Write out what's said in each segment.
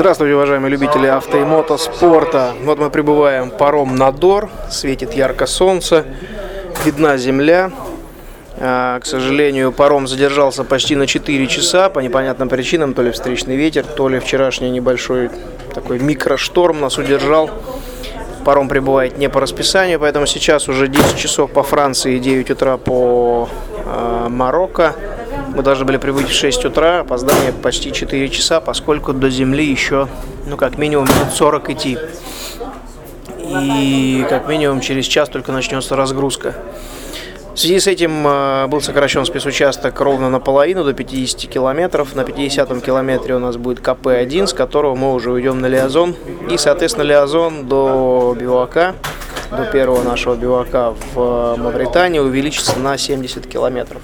Здравствуйте, уважаемые любители авто и мотоспорта. Вот мы прибываем паром Надор, светит ярко солнце, видна земля. А, к сожалению, паром задержался почти на 4 часа по непонятным причинам, то ли встречный ветер, то ли вчерашний небольшой такой микрошторм нас удержал. Паром прибывает не по расписанию, поэтому сейчас уже 10 часов по Франции, 9 утра по э, Марокко. Мы должны были прибыть в 6 утра, опоздание почти 4 часа, поскольку до земли еще, ну, как минимум, минут 40 идти. И как минимум через час только начнется разгрузка. В связи с этим э, был сокращен спецучасток ровно наполовину, до 50 километров. На 50 километре у нас будет КП-1, с которого мы уже уйдем на Лиазон. И, соответственно, Лиазон до Бивака, до первого нашего бивака в Мавритании увеличится на 70 километров.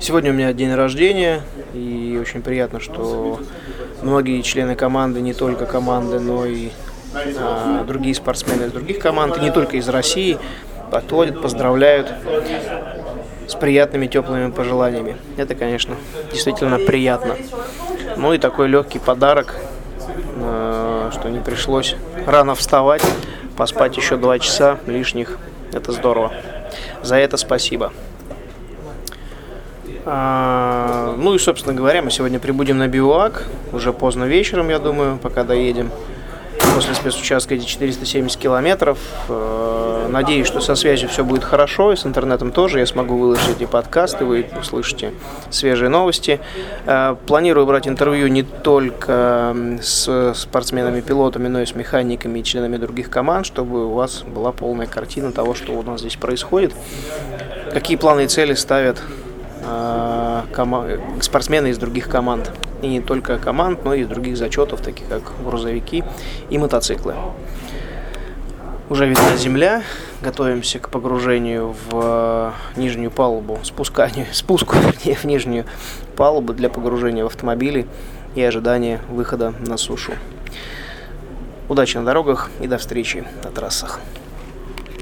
Сегодня у меня день рождения, и очень приятно, что многие члены команды, не только команды, но и а, другие спортсмены из других команд, и не только из России, подходят, поздравляют с приятными теплыми пожеланиями. Это, конечно, действительно приятно. Ну и такой легкий подарок, а, что не пришлось рано вставать, поспать еще два часа лишних. Это здорово. За это спасибо. А, ну и, собственно говоря, мы сегодня прибудем на Биуак, уже поздно вечером, я думаю, пока доедем. После спецучастка эти 470 километров. Э, надеюсь, что со связью все будет хорошо, и с интернетом тоже. Я смогу выложить эти подкасты, вы услышите свежие новости. Э, планирую брать интервью не только с спортсменами-пилотами, но и с механиками и членами других команд, чтобы у вас была полная картина того, что у нас здесь происходит. Какие планы и цели ставят спортсмены из других команд. И не только команд, но и других зачетов, таких как грузовики и мотоциклы. Уже видна земля, готовимся к погружению в нижнюю палубу, спусканию, спуску в нижнюю палубу для погружения в автомобили и ожидания выхода на сушу. Удачи на дорогах и до встречи на трассах.